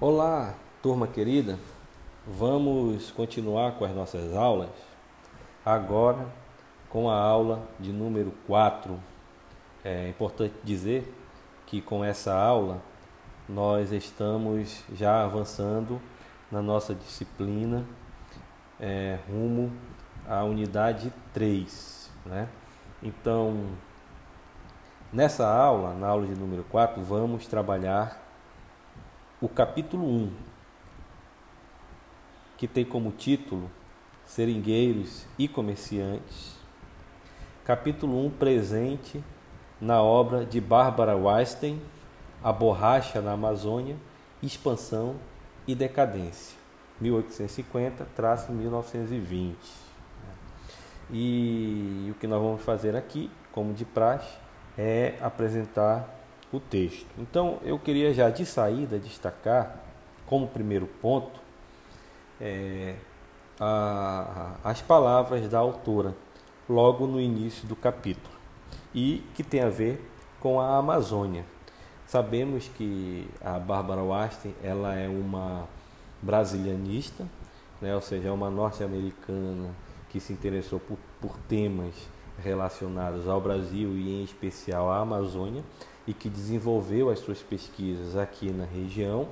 Olá, turma querida. Vamos continuar com as nossas aulas. Agora com a aula de número 4. É importante dizer que com essa aula nós estamos já avançando na nossa disciplina é, rumo à unidade 3. Né? Então, nessa aula, na aula de número 4, vamos trabalhar o capítulo 1, que tem como título Seringueiros e Comerciantes. Capítulo 1 presente na obra de Bárbara Weinstein, A Borracha na Amazônia, Expansão e Decadência, 1850-1920. E o que nós vamos fazer aqui, como de praxe, é apresentar o texto. Então, eu queria já de saída destacar, como primeiro ponto, é, a, as palavras da autora, logo no início do capítulo, e que tem a ver com a Amazônia. Sabemos que a Bárbara Weinstein ela é uma brasilianista, né, ou seja, é uma norte-americana que se interessou por, por temas relacionados ao Brasil e em especial à Amazônia e que desenvolveu as suas pesquisas aqui na região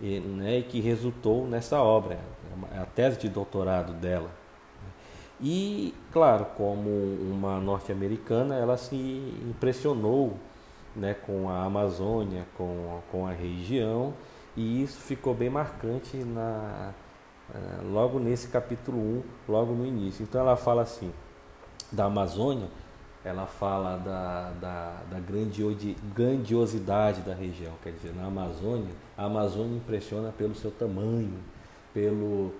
e, né, e que resultou nessa obra, é a tese de doutorado dela. E, claro, como uma norte-americana, ela se impressionou né, com a Amazônia, com, com a região, e isso ficou bem marcante na, eh, logo nesse capítulo 1, logo no início. Então ela fala assim, da Amazônia, ela fala da, da, da grandiosidade da região. Quer dizer, na Amazônia, a Amazônia impressiona pelo seu tamanho, pelo,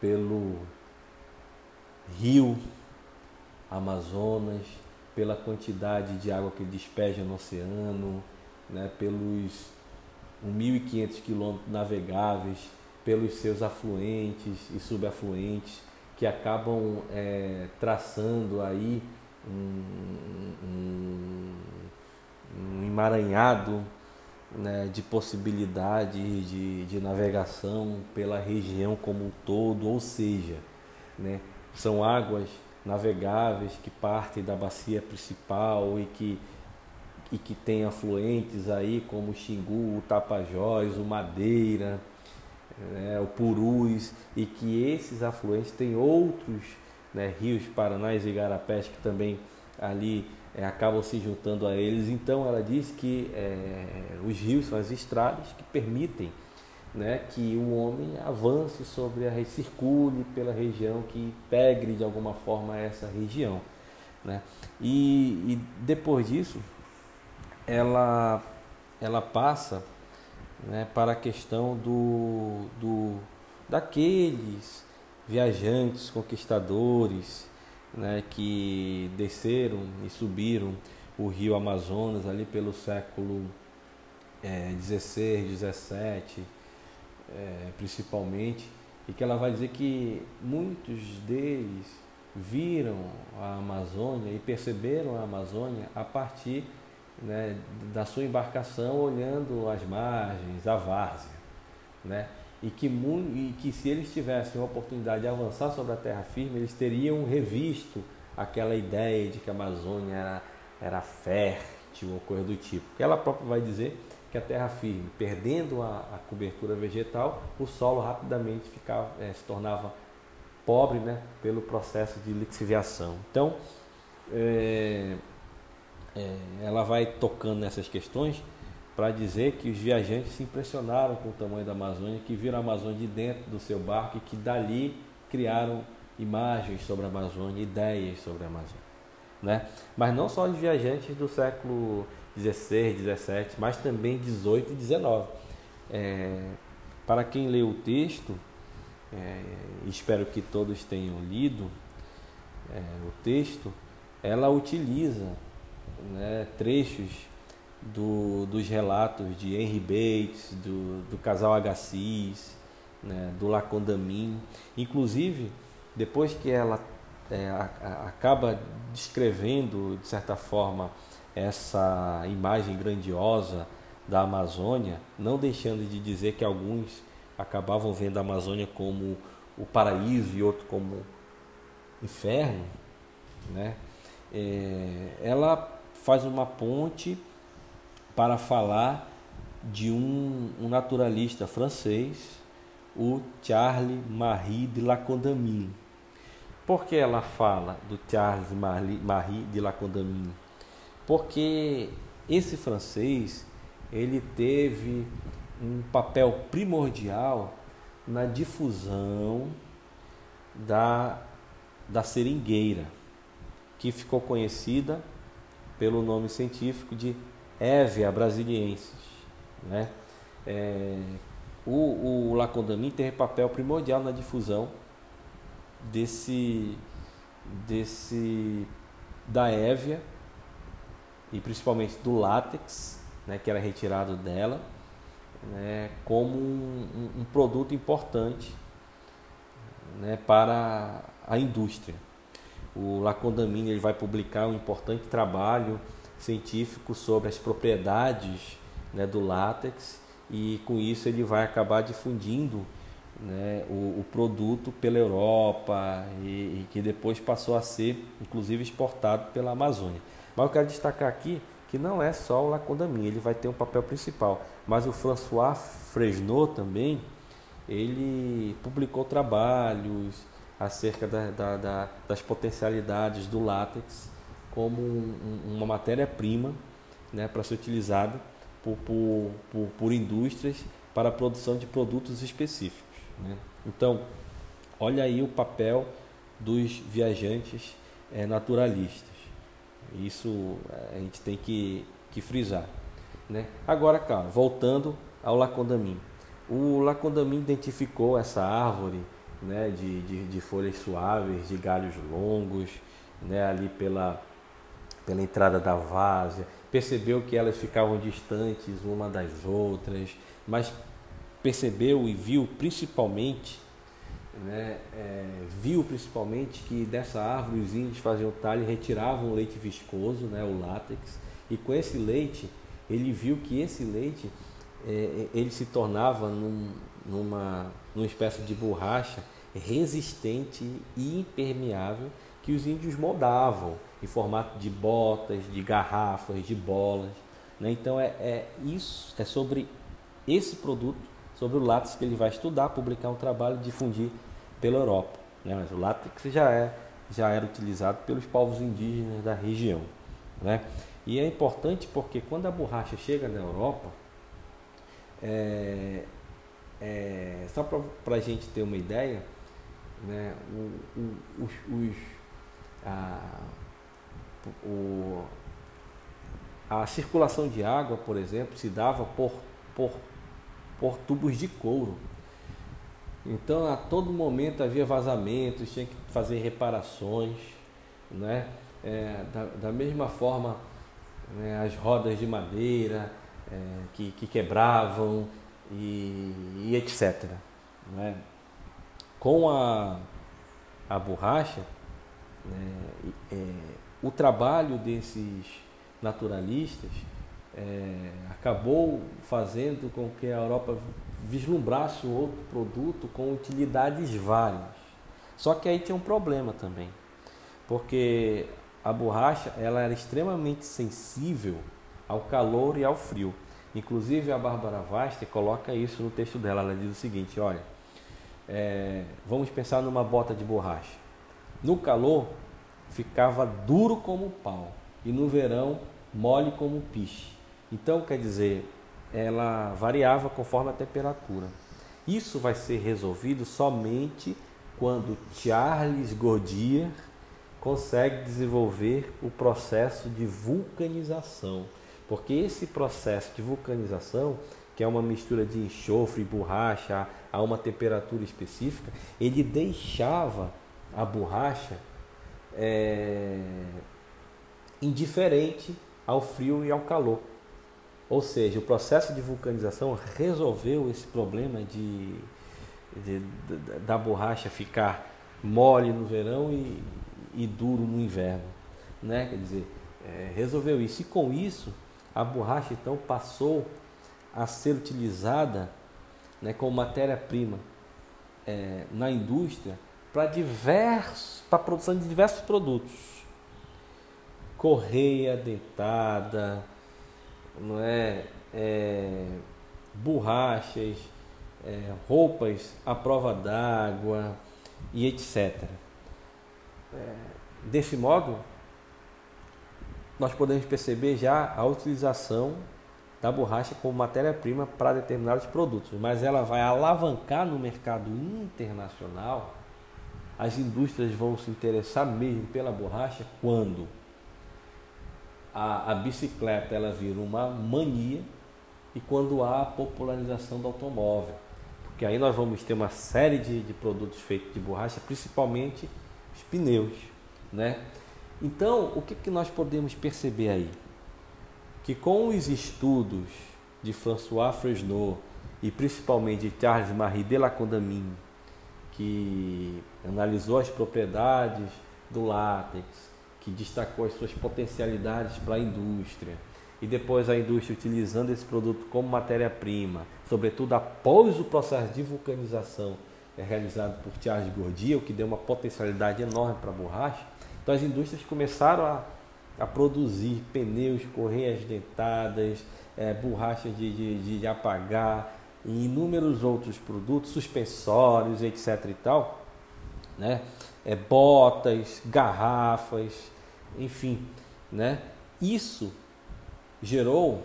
pelo rio Amazonas, pela quantidade de água que despeja no oceano, né, pelos 1.500 quilômetros navegáveis, pelos seus afluentes e subafluentes que acabam é, traçando aí um, um, um emaranhado né, de possibilidades de, de navegação pela região como um todo, ou seja, né, são águas navegáveis que partem da bacia principal e que, e que tem afluentes aí como o Xingu, o Tapajós, o Madeira, né, o Purus, e que esses afluentes têm outros né, rios Paranás e Igarapés que também ali é, acabam se juntando a eles. Então ela diz que é, os rios são as estradas que permitem né, que o homem avance sobre a circule pela região, que integre de alguma forma essa região. Né? E, e depois disso, ela, ela passa né, para a questão do, do, daqueles viajantes, conquistadores, né, que desceram e subiram o rio Amazonas ali pelo século é, 16, 17, é, principalmente, e que ela vai dizer que muitos deles viram a Amazônia e perceberam a Amazônia a partir né, da sua embarcação olhando as margens, a várzea, né? e que, e que se eles tivessem a oportunidade de avançar sobre a terra firme, eles teriam revisto aquela ideia de que a Amazônia era, era fértil ou coisa do tipo. Ela própria vai dizer que a terra firme, perdendo a, a cobertura vegetal, o solo rapidamente ficava, é, se tornava pobre né, pelo processo de lixiviação. Então, é, é, ela vai tocando nessas questões para dizer que os viajantes se impressionaram com o tamanho da Amazônia, que viram a Amazônia de dentro do seu barco e que dali criaram imagens sobre a Amazônia, ideias sobre a Amazônia. Né? Mas não só os viajantes do século XVI, XVII, mas também XVIII e XIX. É, para quem lê o texto, é, espero que todos tenham lido é, o texto, ela utiliza né, trechos do, dos relatos de Henry Bates, do, do casal Agassiz, né, do Lacondamin. Inclusive, depois que ela é, acaba descrevendo, de certa forma, essa imagem grandiosa da Amazônia, não deixando de dizer que alguns acabavam vendo a Amazônia como o paraíso e outro como inferno, né? É, ela faz uma ponte para falar de um, um naturalista francês, o Charles Marie de la Condamine. Por que ela fala do Charles Marie de la Condamine? Porque esse francês ele teve um papel primordial na difusão da, da seringueira, que ficou conhecida pelo nome científico de Hevea brasiliensis. Né? É, o, o Lacondamin teve papel primordial na difusão desse, desse da Évia e principalmente do látex, né, que era retirado dela, né, como um, um produto importante né, para a indústria. O Lacondamin ele vai publicar um importante trabalho científico sobre as propriedades né, do látex e com isso ele vai acabar difundindo né, o, o, produto pela Europa e, e, que depois passou a ser inclusive exportado pela Amazônia. Mas eu quero destacar aqui que não é só o Lacondamin, ele vai ter um papel principal, mas o François Fresnot também, ele publicou trabalhos acerca da, da, da, das potencialidades do látex como um, uma matéria-prima né, para ser utilizada por, por, por, por, indústrias para a produção de produtos específicos. Né? Então, olha aí o papel dos viajantes é, naturalistas. Isso eh, a gente tem que, que frisar. Né? Agora, cara, voltando ao Lacondamin. O Lacondamin identificou essa árvore né, de, de, de folhas suaves, de galhos longos, né, ali pela, pela entrada da várzea, percebeu que elas ficavam distantes uma das outras, mas percebeu e viu principalmente, né, é, viu principalmente que dessa árvore os índios faziam talho e retiravam o leite viscoso, né, o látex, e com esse leite ele viu que esse leite é, ele se tornava num, numa, numa espécie de borracha resistente e impermeável que os índios moldavam em formato de botas, de garrafas, de bolas. Né? Então é, é, isso, é sobre esse produto, sobre o látex que ele vai estudar, publicar um trabalho, difundir pela Europa. Né? Mas o látex já é já era utilizado pelos povos indígenas da região. Né? E é importante porque quando a borracha chega na Europa, é, é, só para a gente ter uma ideia, né, o, o, os, os, a, o, a circulação de água, por exemplo, se dava por, por, por tubos de couro. Então, a todo momento havia vazamentos, tinha que fazer reparações. Né? É, da, da, mesma forma, né, as rodas de madeira é, que, que, quebravam e, e etc. Né? Com a, a borracha, né, é, o trabalho desses naturalistas é, acabou fazendo com que a Europa vislumbrasse um outro produto com utilidades várias. Só que aí tinha um problema também, porque a borracha ela era extremamente sensível ao calor e ao frio. Inclusive a Bárbara Vasta coloca isso no texto dela. Ela diz o seguinte: olha, é, vamos pensar numa bota de borracha. No calor, ficava duro como pau e no verão, mole como piche. Então, quer dizer, ela variava conforme a temperatura. Isso vai ser resolvido somente quando Charles Goodyear consegue desenvolver o processo de vulcanização. Porque esse processo de vulcanização, que é uma mistura de enxofre e borracha a uma temperatura específica, ele deixava a borracha é, indiferente ao frio e ao calor. Ou seja, o processo de vulcanização resolveu esse problema de, de, de da borracha ficar mole no verão e, e duro no inverno. Né? Quer dizer, é, resolveu isso. E com isso, a borracha então passou a ser utilizada né, como matéria-prima é, na indústria para a produção de diversos produtos. Correia dentada, não é, é borrachas, é, roupas à prova d'água e etc. É, desse modo, nós podemos perceber já a utilização da borracha como matéria-prima para determinados produtos, mas ela vai alavancar no mercado internacional. As indústrias vão se interessar mesmo pela borracha quando a, a bicicleta ela vira uma mania e quando há a popularização do automóvel. Porque aí nós vamos ter uma série de, de produtos feitos de borracha, principalmente os pneus. Né? Então, o que, que nós podemos perceber aí? Que com os estudos de François Fresnot e principalmente de Charles Marie de la Condamine, que analisou as propriedades do látex, que destacou as suas potencialidades para a indústria, e depois a indústria utilizando esse produto como matéria-prima, sobretudo após o processo de vulcanização é realizado por Charles Gordia, o que deu uma potencialidade enorme para a borracha. Então as indústrias começaram a, a produzir pneus, correias dentadas, é, borrachas de, de, de apagar e inúmeros outros produtos, suspensórios, etc. e tal, né? É, botas, garrafas, enfim, né? Isso gerou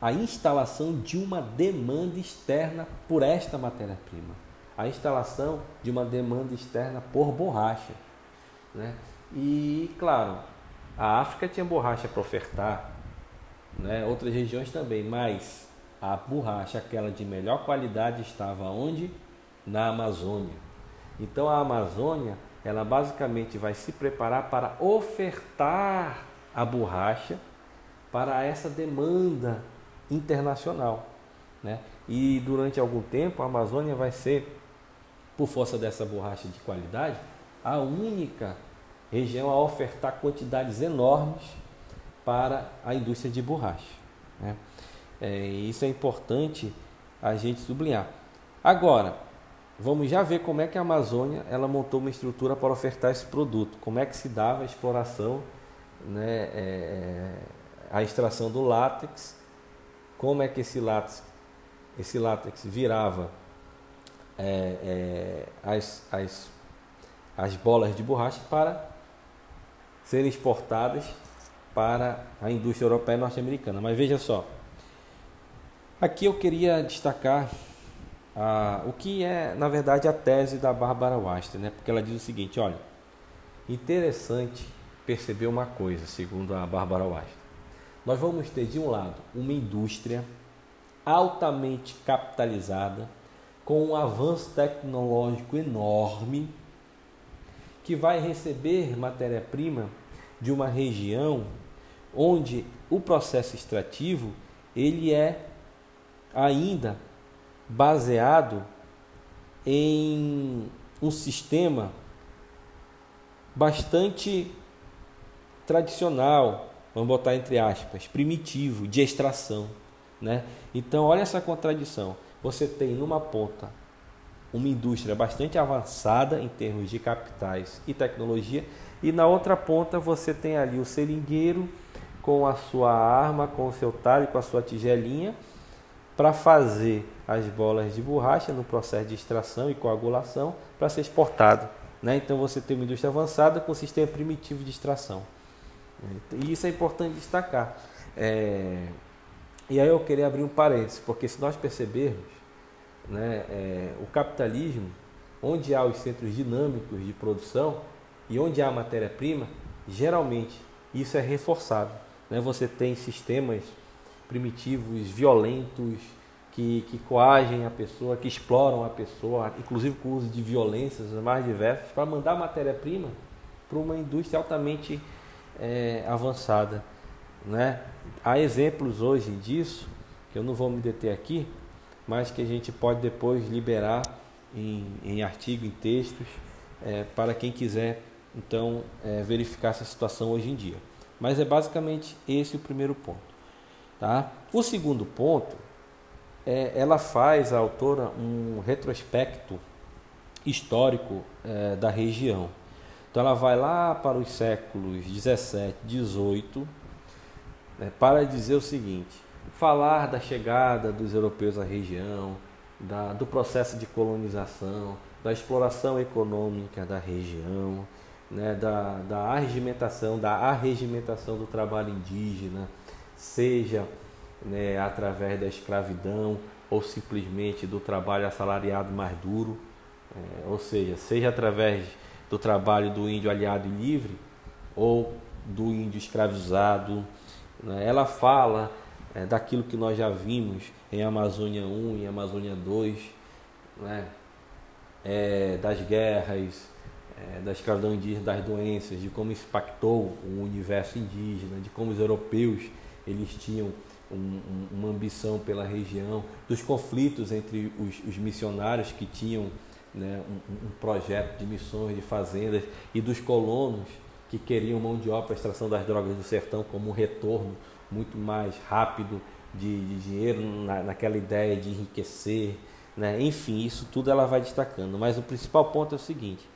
a instalação de uma demanda externa por esta matéria-prima, a instalação de uma demanda externa por borracha. Né? E, claro, a África tinha borracha para ofertar, né? outras regiões também, mas a borracha, aquela de melhor qualidade, estava onde? Na Amazônia. Então a Amazônia, ela basicamente vai se preparar para ofertar a borracha para essa demanda internacional. Né? E durante algum tempo a Amazônia vai ser, por força dessa borracha de qualidade, a única região a ofertar quantidades enormes para a indústria de borracha. Né? É, isso é importante a gente sublinhar. Agora, vamos já ver como é que a Amazônia ela montou uma estrutura para ofertar esse produto, como é que se dava a exploração né, é, a extração do látex, como é que esse látex, esse látex virava é, é, as, as, as bolas de borracha para serem exportadas para a indústria europeia e norte-americana. Mas veja só, aqui eu queria destacar a, o que é, na verdade, a tese da Bárbara Waster, né? porque ela diz o seguinte: olha, interessante perceber uma coisa, segundo a Bárbara Waster nós vamos ter de um lado uma indústria altamente capitalizada, com um avanço tecnológico enorme, que vai receber matéria-prima de uma região onde o processo extrativo ele é ainda baseado em um sistema bastante tradicional, vamos botar entre aspas, primitivo, de extração. Né? Então, olha essa contradição. Você tem numa ponta uma indústria bastante avançada em termos de capitais e tecnologia, e na outra ponta você tem ali o seringueiro com a sua arma, com o seu talho, com a sua tigelinha, para fazer as bolas de borracha no processo de extração e coagulação para ser exportado. Né? Então você tem uma indústria avançada com sistema primitivo de extração. E isso é importante destacar. É... E aí eu queria abrir um parênteses, porque se nós percebermos, né, é, o capitalismo, onde há os centros dinâmicos de produção e onde há matéria-prima, geralmente isso é reforçado. Né? Você tem sistemas primitivos, violentos, que, que coagem a pessoa, que exploram a pessoa, inclusive com o uso de violências mais diversas, para mandar matéria-prima para uma indústria altamente é, avançada. Né? Há exemplos hoje disso, que eu não vou me deter aqui, mas que a gente pode depois liberar em, em artigo, em textos, é, para quem quiser então é, verificar essa situação hoje em dia. Mas é basicamente esse o primeiro ponto. Tá? O segundo ponto é, ela faz, a autora, um retrospecto histórico é, da região. Então ela vai lá para os séculos 17, 18, né, para dizer o seguinte: falar da chegada dos europeus à região, da, do processo de colonização, da exploração econômica da região, né, da, da arregimentação, da arregimentação do trabalho indígena, seja né, através da escravidão ou simplesmente do trabalho assalariado mais duro, é, ou seja, seja através do trabalho do índio aliado e livre ou do índio escravizado. Né, ela fala é, daquilo que nós já vimos em Amazônia 1 e Amazônia 2, né, é, das guerras, é, da escravidão indígena, das doenças, de como isso impactou o universo indígena, de como os europeus eles tinham um, um, uma ambição pela região, dos conflitos entre os, os missionários que tinham né, um, um, projeto de missões, de fazendas, e dos colonos que queriam mão de obra para a extração das drogas do sertão como um retorno muito mais rápido de, de dinheiro, na, naquela ideia de enriquecer. Né? Enfim, isso tudo ela vai destacando. Mas o principal ponto é o seguinte: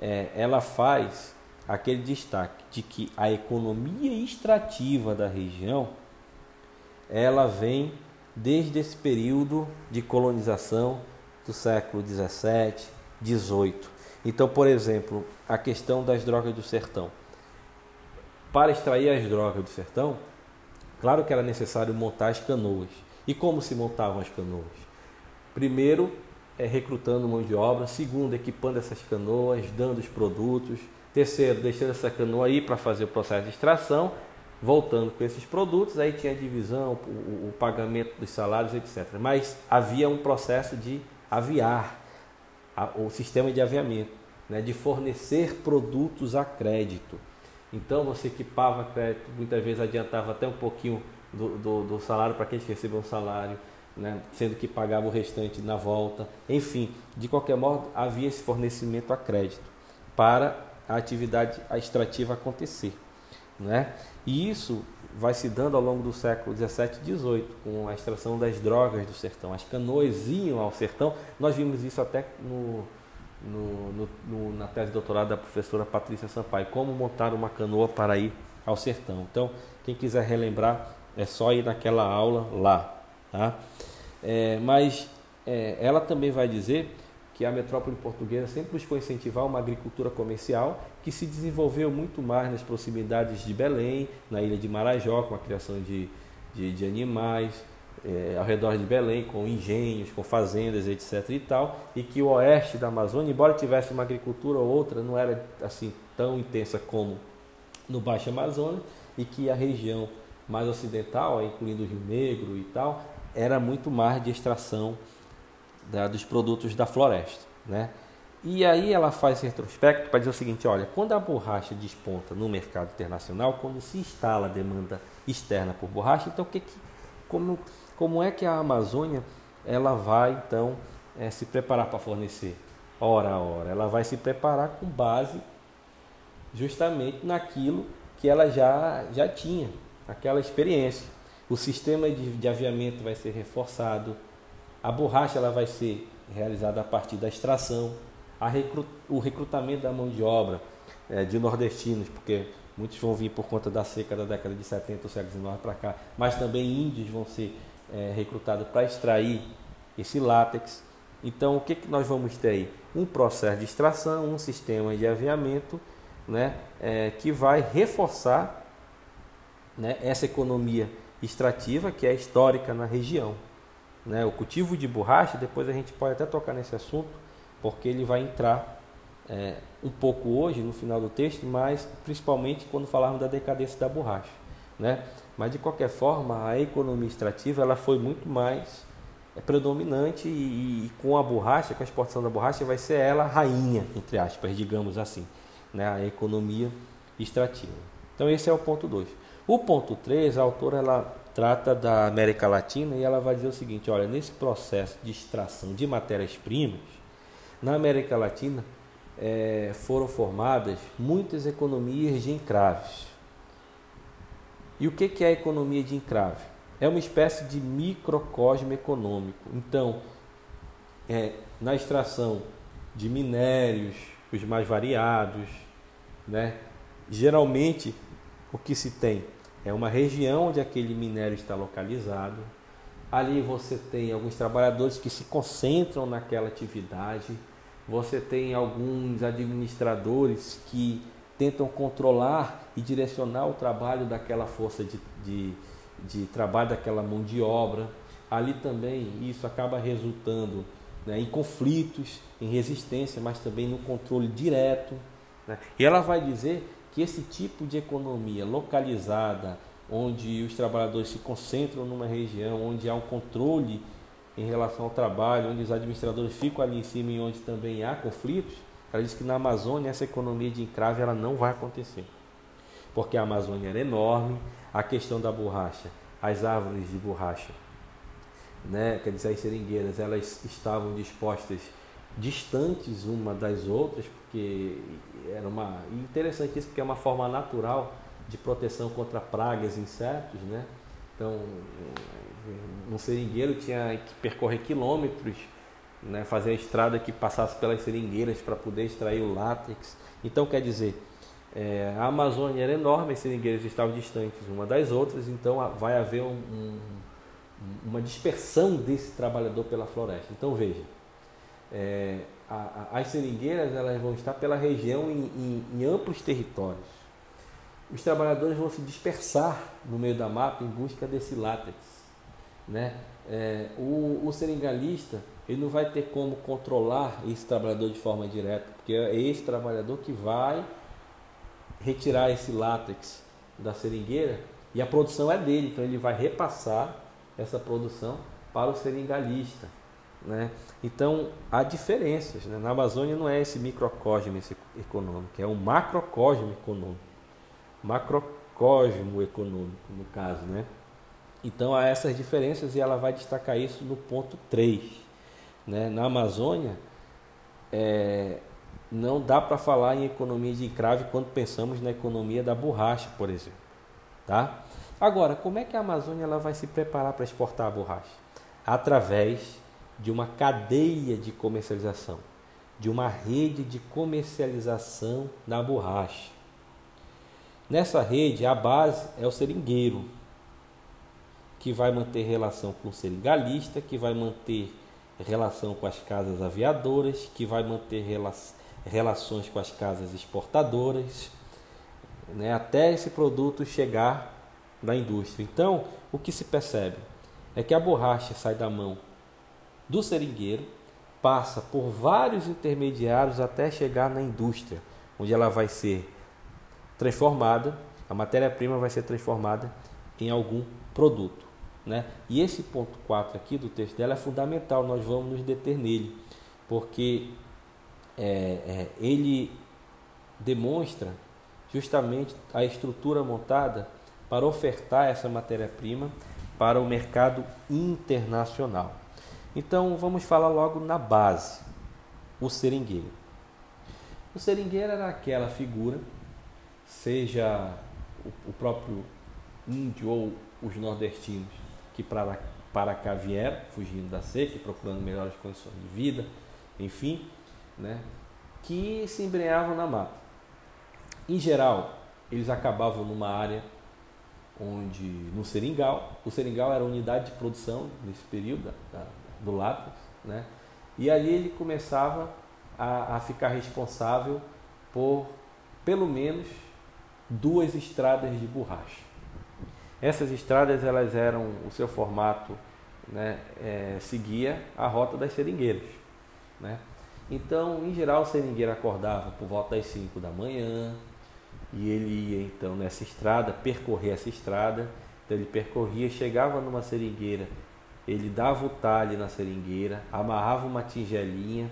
é, ela faz aquele destaque de que a economia extrativa da região ela vem desde esse período de colonização do século 17, 18. Então, por exemplo, a questão das drogas do sertão. Para extrair as drogas do sertão, claro que era necessário montar as canoas. E como se montavam as canoas? Primeiro, é, recrutando mão de obra. Segundo, equipando essas canoas, dando os produtos. Terceiro, deixando essa canoa aí para fazer o processo de extração voltando com esses produtos, aí tinha a divisão, o, o, pagamento dos salários, etc. Mas havia um processo de aviar, a, o sistema de aviamento, né, de fornecer produtos a crédito. Então você equipava crédito, muitas vezes adiantava até um pouquinho do, do, do salário para quem recebeu um salário, né, sendo que pagava o restante na volta. Enfim, de qualquer modo, havia esse fornecimento a crédito para a atividade extrativa acontecer. Né? E isso vai se dando ao longo do século 17 e 18, com a extração das drogas do sertão. As canoas iam ao sertão, nós vimos isso até no, no, no, no, na tese de doutorado da professora Patrícia Sampaio, como montar uma canoa para ir ao sertão. Então, quem quiser relembrar, é só ir naquela aula lá. Tá? É, mas é, ela também vai dizer que a metrópole portuguesa sempre buscou incentivar uma agricultura comercial que se desenvolveu muito mais nas proximidades de Belém, na ilha de Marajó, com a criação de, de, de animais, é, ao redor de Belém, com engenhos, com fazendas, etc. e tal, e que o oeste da Amazônia, embora tivesse uma agricultura ou outra, não era assim tão intensa como no Baixo Amazonas, e que a região mais ocidental, incluindo o Rio Negro e tal, era muito mais de extração da, dos produtos da floresta, né? E aí ela faz esse retrospecto para dizer o seguinte, olha, quando a borracha desponta no mercado internacional, quando se instala a demanda externa por borracha, então o que, que como, como é que a Amazônia ela vai então é, se preparar para fornecer? Hora a hora, ela vai se preparar com base justamente naquilo que ela já, já tinha, aquela experiência. O sistema de, de aviamento vai ser reforçado, a borracha ela vai ser realizada a partir da extração, recrut, o recrutamento da mão de obra é, de nordestinos, porque muitos vão vir por conta da seca da década de 70 ou século XIX para cá, mas também índios vão ser é, recrutados para extrair esse látex. Então, o que, que nós vamos ter aí? Um processo de extração, um sistema de aviamento né, é, que vai reforçar né, essa economia extrativa que é histórica na região. Né? O cultivo de borracha, depois a gente pode até tocar nesse assunto, porque ele vai entrar é, um pouco hoje no final do texto, mas principalmente quando falarmos da decadência da borracha. Né? Mas de qualquer forma, a economia extrativa ela foi muito mais é, predominante e, e, com a borracha, com a exportação da borracha, vai ser ela rainha, entre aspas, digamos assim, né? a economia extrativa. Então esse é o ponto 2. O ponto 3, a autora ela trata da América Latina e ela vai dizer o seguinte: olha, nesse processo de extração de matérias-primas, na América Latina é, foram formadas muitas economias de encraves. E o que, é a economia de encrave? é uma espécie de microcosmo econômico. Então, é, na extração de minérios, os mais variados, né? geralmente o que se tem é uma região onde aquele minério está localizado. Ali você tem alguns trabalhadores que se concentram naquela atividade. Você tem alguns administradores que tentam controlar e direcionar o trabalho daquela força de, de, de trabalho, daquela mão de obra. Ali também isso acaba resultando né, em conflitos, em resistência, mas também no controle direto. Né? E ela vai dizer que esse tipo de economia localizada, onde os trabalhadores se concentram numa região, onde há um controle em relação ao trabalho, onde os administradores ficam ali em cima e onde também há conflitos, ela diz que na Amazônia essa economia de encrave ela não vai acontecer. Porque a Amazônia era enorme, a questão da borracha, as árvores de borracha, né, quer dizer, as seringueiras, elas estavam dispostas distantes uma das outras, porque era uma interessante isso porque é uma forma natural de proteção contra pragas, insetos, né? Então, um seringueiro tinha que percorrer quilômetros né, fazer a estrada que passasse pelas seringueiras para poder extrair o látex. Então, quer dizer, é, a Amazônia era enorme, as seringueiras estavam distantes uma das outras, então vai haver um, um, uma dispersão desse trabalhador pela floresta. Então, veja, é, a, a, as seringueiras elas vão estar pela região em, em, em amplos territórios. Os trabalhadores vão se dispersar no meio da mata em busca desse látex. Né? É, o, o seringalista ele não vai ter como controlar esse trabalhador de forma direta, porque é esse trabalhador que vai retirar esse látex da seringueira e a produção é dele, então ele vai repassar essa produção para o seringalista. Né? Então há diferenças. Né? Na Amazônia não é esse microcosmo econômico, é um macrocosmo econômico. Macrocosmo econômico, no caso. Né? Então há essas diferenças e ela vai destacar isso no ponto 3 né, na Amazônia, é, não dá para falar em economia de encrave quando pensamos na economia da borracha, por exemplo. Tá? Agora, como é que a Amazônia ela vai se preparar para exportar a borracha? Através de uma cadeia de comercialização, de uma rede de comercialização da borracha. Nessa rede, a base é o seringueiro, que vai manter relação com o seringalista, que vai manter relação com as casas aviadoras, que vai manter relações com as casas exportadoras, né, até esse produto chegar na indústria. Então, o que se percebe é que a borracha sai da mão do seringueiro, passa por vários intermediários até chegar na indústria, onde ela vai ser transformada, a matéria-prima vai ser transformada em algum produto. Né? E esse ponto 4 aqui do texto dela é fundamental, nós vamos nos deter nele, porque é, é, ele demonstra justamente a estrutura montada para ofertar essa matéria-prima para o mercado internacional. Então vamos falar logo na base, o seringueiro. O seringueiro era aquela figura, seja o próprio índio ou os nordestinos, que para, para cá vieram, fugindo da seca, procurando melhores condições de vida, enfim, né, que se embrenhavam na mata. Em geral, eles acabavam numa área onde, no seringal, o seringal era a unidade de produção nesse período da, do látex, né, e ali ele começava a, a ficar responsável por pelo menos duas estradas de borracha. Essas estradas elas eram o seu formato né, é, seguia a rota das seringueiras. Né? Então, em geral, o seringueiro acordava por volta das 5 da manhã e ele ia então nessa estrada, percorrer essa estrada. Então, ele percorria, chegava numa seringueira, ele dava o talhe na seringueira, amarrava uma tigelinha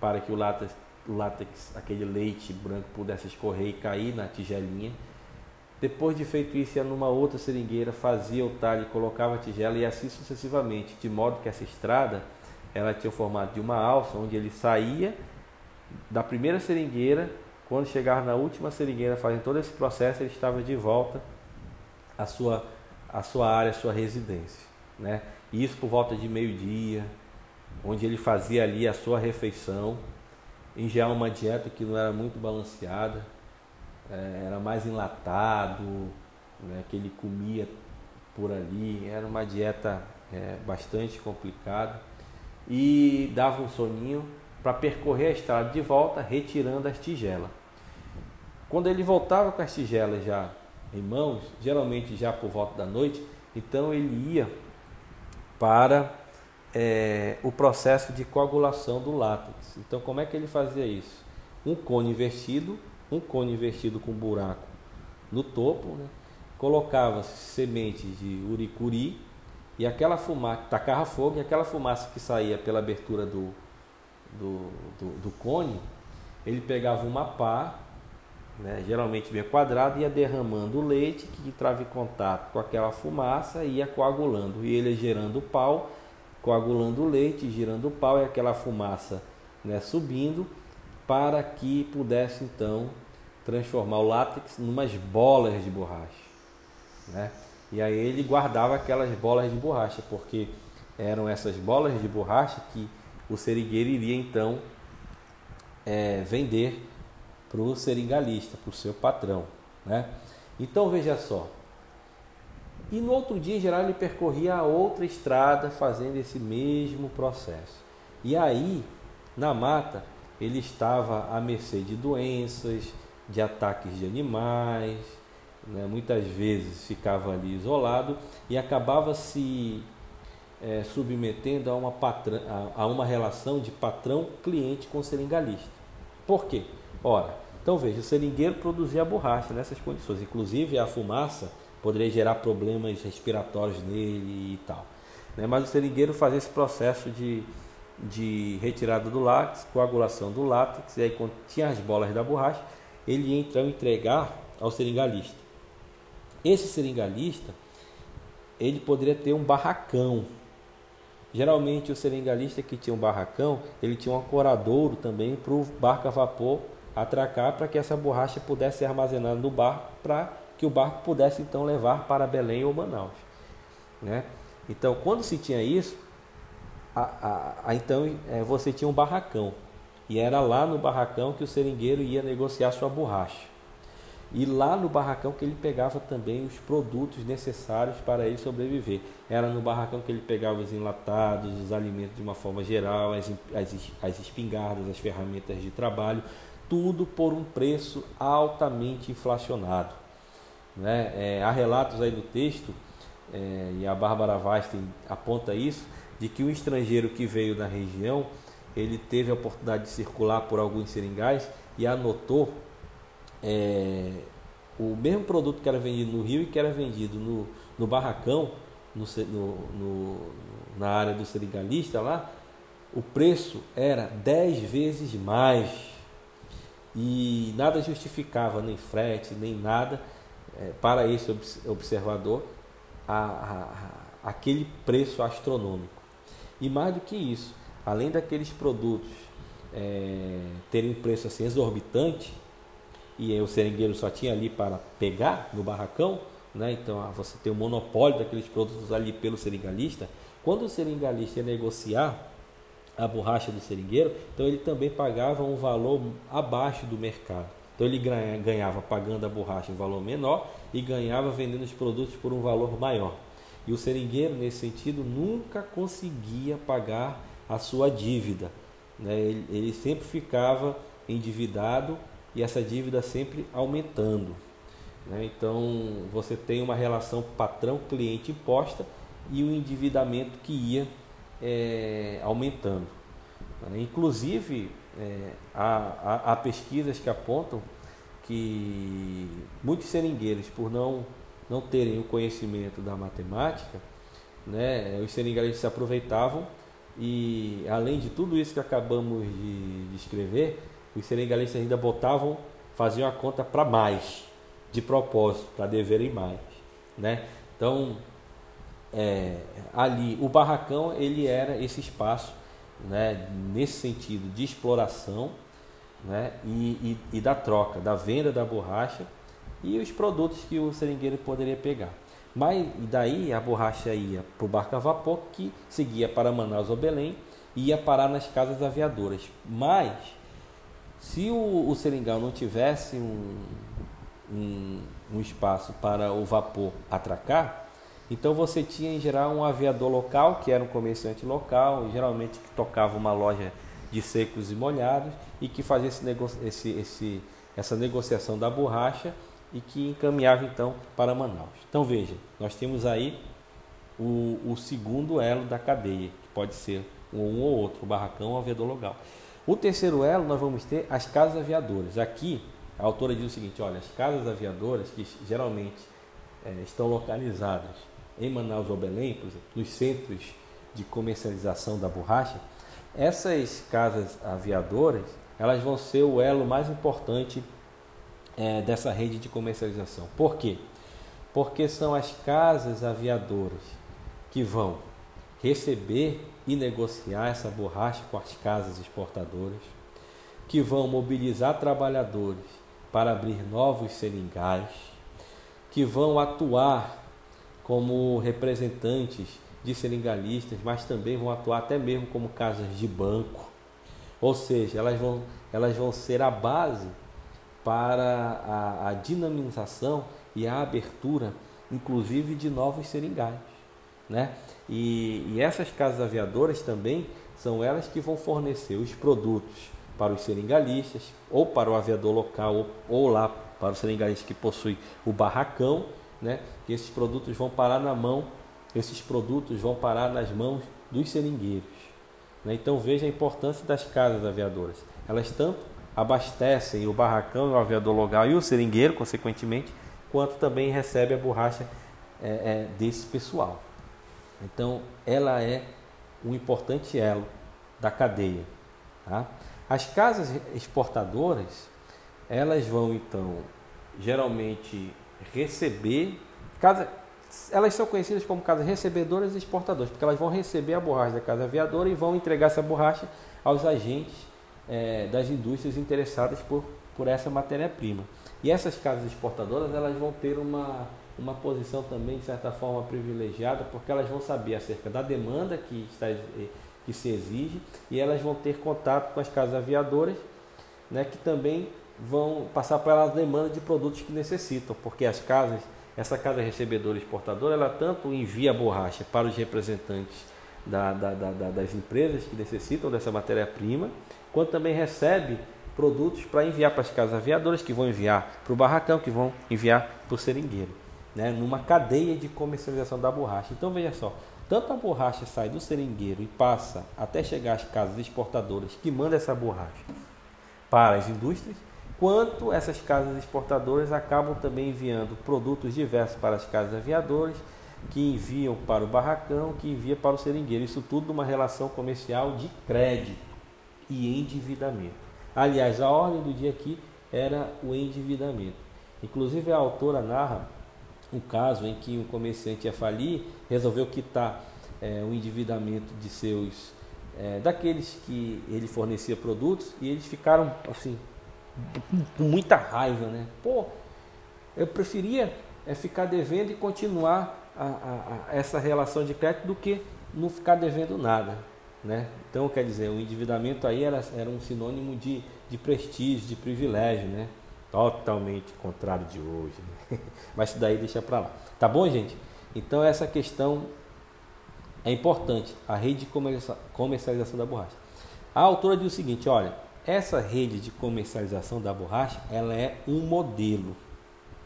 para que o látex, o látex aquele leite branco pudesse escorrer e cair na tigelinha depois de feito isso, ia numa outra seringueira, fazia o talho, colocava a tigela e assim sucessivamente, de modo que essa estrada ela tinha o formato de uma alça, onde ele saía da primeira seringueira, quando chegava na última seringueira, fazendo todo esse processo, ele estava de volta à sua a sua área, a sua residência. Né? Isso por volta de meio-dia, onde ele fazia ali a sua refeição, em geral uma dieta que não era muito balanceada, é, era mais enlatado, né, que ele comia por ali, era uma dieta é, bastante complicada e dava um soninho para percorrer a estrada de volta, retirando as tigelas. Quando ele voltava com as tigelas já em mãos, geralmente já por volta da noite, então ele ia para é, o processo de coagulação do látex. Então, como é que ele fazia isso? Um cone invertido, um cone invertido com buraco no topo, né? colocava-se sementes de uricuri e aquela fumaça, tacava fogo e aquela fumaça que saía pela abertura do, do, do, do cone, ele pegava uma pá, né, geralmente bem quadrada, ia derramando o leite que entrava em contato com aquela fumaça e ia coagulando. E ele gerando pau, coagulando o leite, girando o pau e aquela fumaça né, subindo para que pudesse então transformar o látex em umas bolas de borracha. Né? E aí ele guardava aquelas bolas de borracha, porque eram essas bolas de borracha que o seringueiro iria então é, vender para o seringalista, para o seu patrão. Né? Então veja só. E no outro dia, em geral, ele percorria a outra estrada fazendo esse mesmo processo. E aí, na mata, ele estava à mercê de doenças, de ataques de animais, né? muitas vezes ficava ali isolado e acabava se é, submetendo a uma, patrão, a, a uma relação de patrão-cliente com seringalista. Por quê? Ora, então veja, o seringueiro produzia borracha nessas condições, inclusive a fumaça poderia gerar problemas respiratórios nele e tal. Né? Mas o seringueiro fazia esse processo de, de retirada do látex, coagulação do látex, e aí quando tinha as bolas da borracha, ele ia então entregar ao seringalista. Esse seringalista, ele poderia ter um barracão. Geralmente o seringalista que tinha um barracão, ele tinha um ancoradouro também para o barco a vapor atracar para que essa borracha pudesse ser armazenada no barco para que o barco pudesse então levar para Belém ou Manaus. Né? Então, quando se tinha isso, a, a, a, então é, você tinha um barracão. E era lá no barracão que o seringueiro ia negociar sua borracha. E lá no barracão que ele pegava também os produtos necessários para ele sobreviver. Era no barracão que ele pegava os enlatados, os alimentos de uma forma geral, as, as, as espingardas, as ferramentas de trabalho, tudo por um preço altamente inflacionado. Né? É, há relatos aí do texto, é, e a Bárbara Weinstein aponta isso, de que um estrangeiro que veio da região, ele teve a oportunidade de circular por alguns seringais e anotou é, o mesmo produto que era vendido no Rio e que era vendido no, no barracão, no, no, na área do seringalista lá, o preço era 10 vezes mais. E nada justificava, nem frete, nem nada, é, para esse observador, a, a, a, aquele preço astronômico. E mais do que isso, além daqueles produtos é, terem um preço assim exorbitante, e o seringueiro só tinha ali para pegar no barracão, né? então ah, você tem o monopólio daqueles produtos ali pelo seringalista. Quando o seringalista ia negociar a borracha do seringueiro, então ele também pagava um valor abaixo do mercado. Então ele ganhava pagando a borracha em valor menor e ganhava vendendo os produtos por um valor maior. E o seringueiro, nesse sentido, nunca conseguia pagar a sua dívida. Né? Ele, ele sempre ficava endividado e essa dívida sempre aumentando. Né? Então você tem uma relação patrão-cliente imposta e o endividamento que ia é, aumentando. Né? Inclusive, é, há, há, há, pesquisas que apontam que muitos seringueiros, por não, não terem o conhecimento da matemática, né, os seringueiros se aproveitavam e, além de tudo isso que acabamos de descrever, os senegaleses ainda botavam, faziam a conta para mais, de propósito, para deverem mais. Né? Então, é, ali, o barracão ele era esse espaço, né, nesse sentido de exploração né, e, e, e da troca, da venda da borracha e os produtos que o seringueiro poderia pegar. Mas daí a borracha ia para o barco a vapor que seguia para Manaus ou Belém e ia parar nas casas aviadoras. Mas se o, o seringal não tivesse um, um, um espaço para o vapor atracar, então você tinha em geral um aviador local, que era um comerciante local, geralmente que tocava uma loja de secos e molhados e que fazia esse esse, esse, essa negociação da borracha e que encaminhava então para Manaus. Então veja, nós temos aí o, o segundo elo da cadeia, que pode ser um ou outro, o barracão ou o aviador local. O terceiro elo nós vamos ter as casas aviadoras. Aqui a autora diz o seguinte: olha, as casas aviadoras que geralmente é, estão localizadas em Manaus ou Belém, por exemplo, nos centros de comercialização da borracha, essas casas aviadoras elas vão ser o elo mais importante é, dessa rede de comercialização. Por quê? Porque são as casas aviadoras que vão receber e negociar essa borracha com as casas exportadoras, que vão mobilizar trabalhadores para abrir novos seringais, que vão atuar como representantes de seringalistas, mas também vão atuar até mesmo como casas de banco. Ou seja, elas vão, elas vão ser a base para a, a dinamização e a abertura, inclusive, de novos seringais. Né? E, e essas casas aviadoras também são elas que vão fornecer os produtos para os seringalistas, ou para o aviador local, ou, ou lá para o seringalista que possui o barracão, né? que esses produtos vão parar na mão, esses produtos vão parar nas mãos dos seringueiros. Né? Então veja a importância das casas aviadoras. Elas tanto abastecem o barracão, o aviador local e o seringueiro, consequentemente, quanto também recebe a borracha é, é, desse pessoal. Então, ela é um importante elo da cadeia. Tá? As casas exportadoras, elas vão então geralmente receber, casa, elas são conhecidas como casas recebedoras e exportadoras, porque elas vão receber a borracha da casa aviadora e vão entregar essa borracha aos agentes é, das indústrias interessadas por, por essa matéria-prima. E essas casas exportadoras elas vão ter uma, uma posição também, de certa forma, privilegiada, porque elas vão saber acerca da demanda que, está, que se exige e elas vão ter contato com as casas aviadoras, né, que também vão passar para elas a demanda de produtos que necessitam, porque as casas, essa casa recebedora e exportadora, ela tanto envia borracha para os representantes da, da, da, das empresas que necessitam dessa matéria-prima, quanto também recebe produtos para enviar para as casas aviadoras, que vão enviar para o barracão, que vão enviar para o seringueiro né, numa cadeia de comercialização da borracha. Então veja só, tanto a borracha sai do seringueiro e passa até chegar às casas exportadoras que mandam essa borracha para as indústrias, quanto essas casas exportadoras acabam também enviando produtos diversos para as casas aviadoras, que enviam para o barracão, que envia para o seringueiro. Isso tudo numa relação comercial de crédito e endividamento. Aliás, a ordem do dia aqui era o endividamento. Inclusive a autora narra um caso em que um comerciante ia falir, resolveu quitar é, o endividamento de seus é, daqueles que ele fornecia produtos e eles ficaram assim com muita raiva, né? Pô, eu preferia é, ficar devendo e continuar a, a, a essa relação de crédito do que não ficar devendo nada, né? Então, quer dizer, o endividamento aí era, era um sinônimo de, de prestígio, de privilégio, né? Totalmente contrário de hoje. Né? Mas isso daí deixa para lá. Tá bom, gente? Então essa questão é importante, a rede de comercialização da borracha. A autora diz o seguinte, olha, essa rede de comercialização da borracha, ela é um modelo.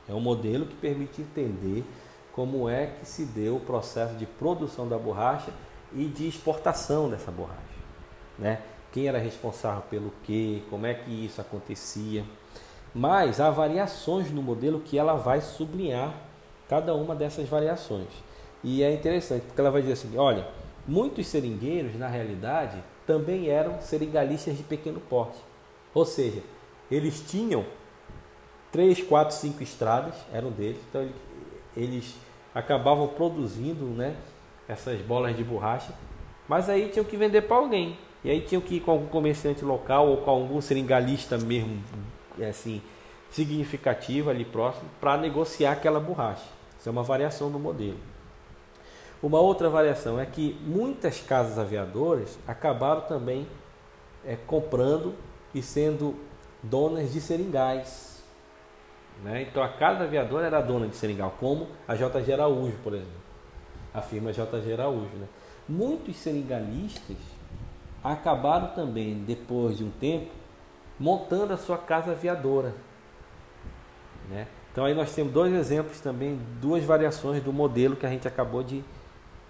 É um modelo que permite entender como é que se deu o processo de produção da borracha e de exportação dessa borracha, né? Quem era responsável pelo quê, como é que isso acontecia. Mas há variações no modelo que ela vai sublinhar cada uma dessas variações. E é interessante, porque ela vai dizer assim: olha, muitos seringueiros, na realidade, também eram seringalistas de pequeno porte. Ou seja, eles tinham três, quatro, cinco estradas, eram deles, então eles acabavam produzindo né, essas bolas de borracha, mas aí tinham que vender para alguém. E aí tinham que ir com algum comerciante local ou com algum seringalista mesmo é assim, significativa ali próximo para negociar aquela borracha, Isso é uma variação do modelo. Uma outra variação é que muitas casas aviadoras acabaram também é, comprando e sendo donas de seringais. Né? Então a casa aviadora era dona de seringal, como a JG Araújo, por exemplo. A firma JG Araújo. Né? Muitos seringalistas acabaram também, depois de um tempo, montando a sua casa aviadora. Né? Então aí nós temos dois exemplos também, duas variações do modelo que a gente acabou de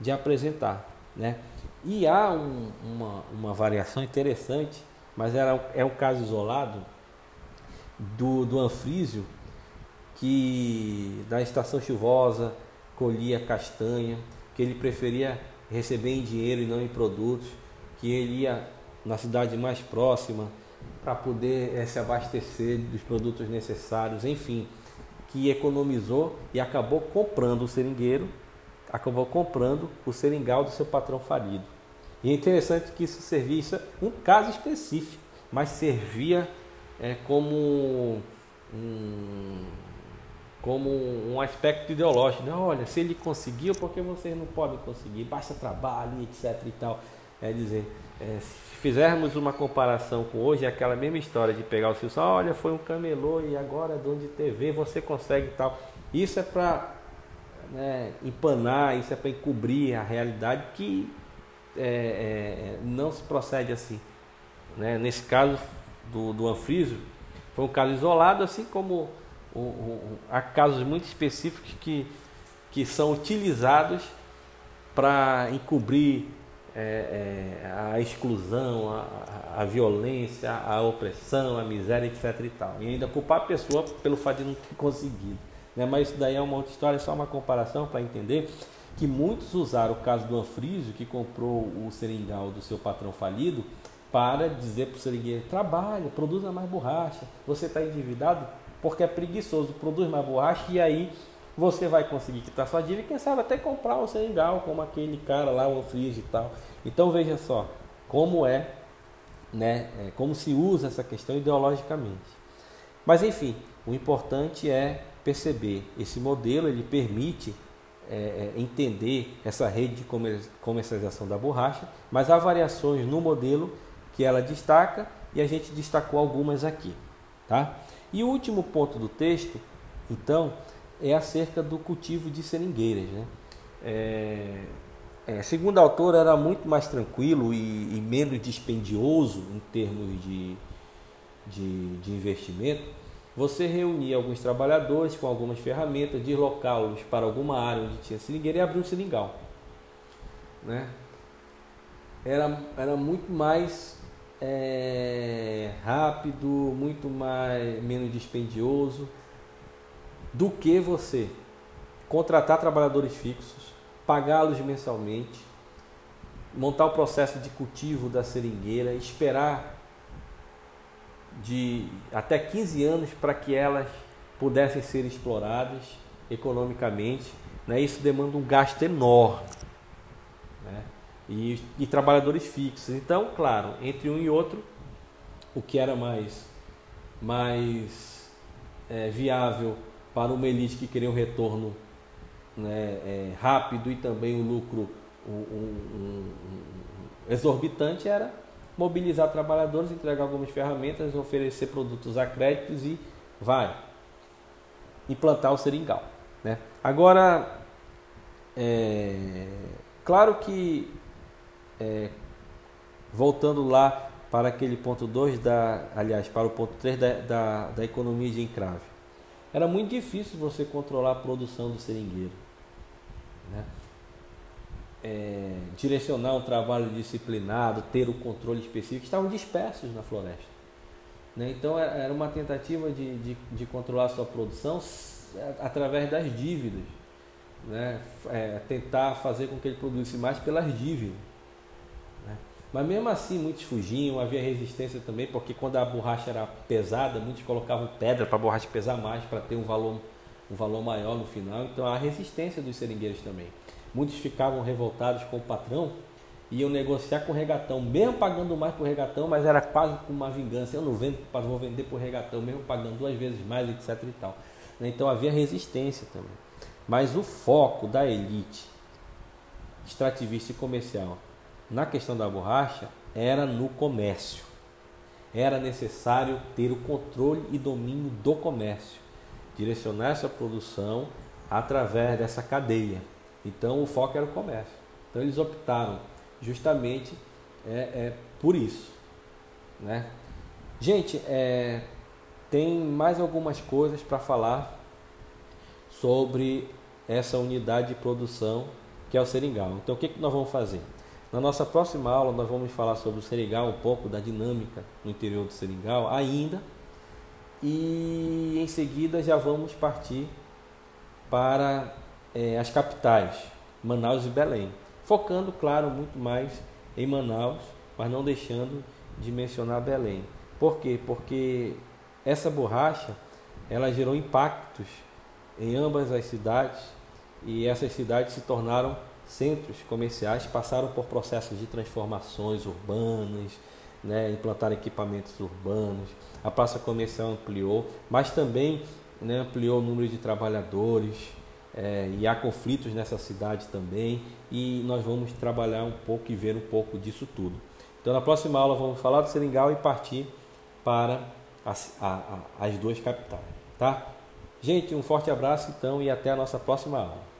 de apresentar. Né? E há um, uma, uma variação interessante, mas era, é um caso isolado do, do anfrísio que na estação chuvosa colhia castanha, que ele preferia receber em dinheiro e não em produtos, que ele ia na cidade mais próxima para poder é, se abastecer dos produtos necessários, enfim, que economizou e acabou comprando o seringueiro acabou comprando o seringal do seu patrão falido. E é interessante que isso é um caso específico, mas servia é, como um, como um aspecto ideológico. Né? Olha, se ele conseguiu, por que vocês não podem conseguir? Basta trabalho, etc. e tal. É dizer, é, se fizermos uma comparação com hoje, é aquela mesma história de pegar o seu olha, foi um camelô e agora é dono de TV, você consegue e tal. Isso é para né, empanar, isso é para encobrir a realidade que é, é, não se procede assim. Né? Nesse caso do, do anfrísio, foi um caso isolado, assim como o, há casos muito específicos que, que são utilizados para encobrir é, é, a exclusão, a, a, violência, a opressão, a miséria, etc. E, tal. e ainda culpar a pessoa pelo fato de não ter conseguido. Né? Mas isso daí é uma outra história, só uma comparação para entender que muitos usaram o caso do Anfrísio, que comprou o seringal do seu patrão falido, para dizer para o seringueiro, trabalha, produza mais borracha. Você está endividado porque é preguiçoso, produz mais borracha e aí você vai conseguir quitar sua dívida e quem sabe até comprar um seringal, como aquele cara lá, o Anfrísio e tal. Então veja só como é, né, é, como se usa essa questão ideologicamente. Mas enfim, o importante é perceber esse modelo, ele permite é, é, entender essa rede de comercialização da borracha, mas há variações no modelo que ela destaca e a gente destacou algumas aqui. Tá? E o último ponto do texto, então, é acerca do cultivo de seringueiras. Né? É, é, segundo a autora, era muito mais tranquilo e, e menos dispendioso em termos de, de, de investimento você reunia alguns trabalhadores com algumas ferramentas, deslocá-los para alguma área onde tinha seringueira e abrir um seringal. Né? Era, era muito mais é, rápido, muito mais menos dispendioso do que você contratar trabalhadores fixos, pagá-los mensalmente, montar o processo de cultivo da seringueira, esperar de até 15 anos para que elas pudessem ser exploradas economicamente. Né? Isso demanda um gasto enorme. Né? E, e trabalhadores fixos. Então, claro, entre um e outro, o que era mais, mais é, viável para uma elite que queria um retorno né, é, rápido e também um lucro um, um, um, exorbitante era mobilizar trabalhadores, entregar algumas ferramentas, oferecer produtos a créditos e vai implantar o seringal. Né? Agora, é, claro que, é, voltando lá para aquele ponto 2, da, aliás, para o ponto 3 da, da, da economia de encrave, era muito difícil você controlar a produção do seringueiro. Né? é, direcionar um trabalho disciplinado, ter o controle específico, estavam dispersos na floresta. Né? Então é, era uma tentativa de, de, de controlar a sua produção através das dívidas. Né? É, tentar fazer com que ele produzisse mais pelas dívidas. Mas mesmo assim, muitos fugiam, havia resistência também, porque quando a borracha era pesada, muitos colocavam pedra para a borracha pesar mais, para ter um valor, um valor maior no final. Então há resistência dos seringueiros também. Muitos ficavam revoltados com o patrão iam negociar com o regatão, mesmo pagando mais por regatão, mas era quase como uma vingança. Eu não vendo, vou vender por regatão, mesmo pagando duas vezes mais, etc. E tal. Então havia resistência também. Mas o foco da elite extrativista e comercial na questão da borracha era no comércio. Era necessário ter o controle e domínio do comércio, direcionar essa produção através dessa cadeia. Então o foco era o comércio. Então eles optaram justamente é, é por isso. Né? Gente, é, tem mais algumas coisas para falar sobre essa unidade de produção que é o seringal. Então o que, que nós vamos fazer? Na nossa próxima aula nós vamos falar sobre o seringal, um pouco da dinâmica no interior do seringal ainda. E em seguida já vamos partir para é, as capitais, Manaus e Belém. Focando, claro, muito mais em Manaus, mas não deixando de mencionar Belém. Por quê? Porque essa borracha ela gerou impactos em ambas as cidades e essas cidades se tornaram centros comerciais, passaram por processos de transformações urbanas, né, implantaram equipamentos urbanos, a praça comercial ampliou, mas também né, ampliou o número de trabalhadores é, e há conflitos nessa cidade também e nós vamos trabalhar um pouco e ver um pouco disso tudo. Então na próxima aula vamos falar do Seringal e partir para as, a, a, as duas capitais, tá? Gente, um forte abraço então e até a nossa próxima aula.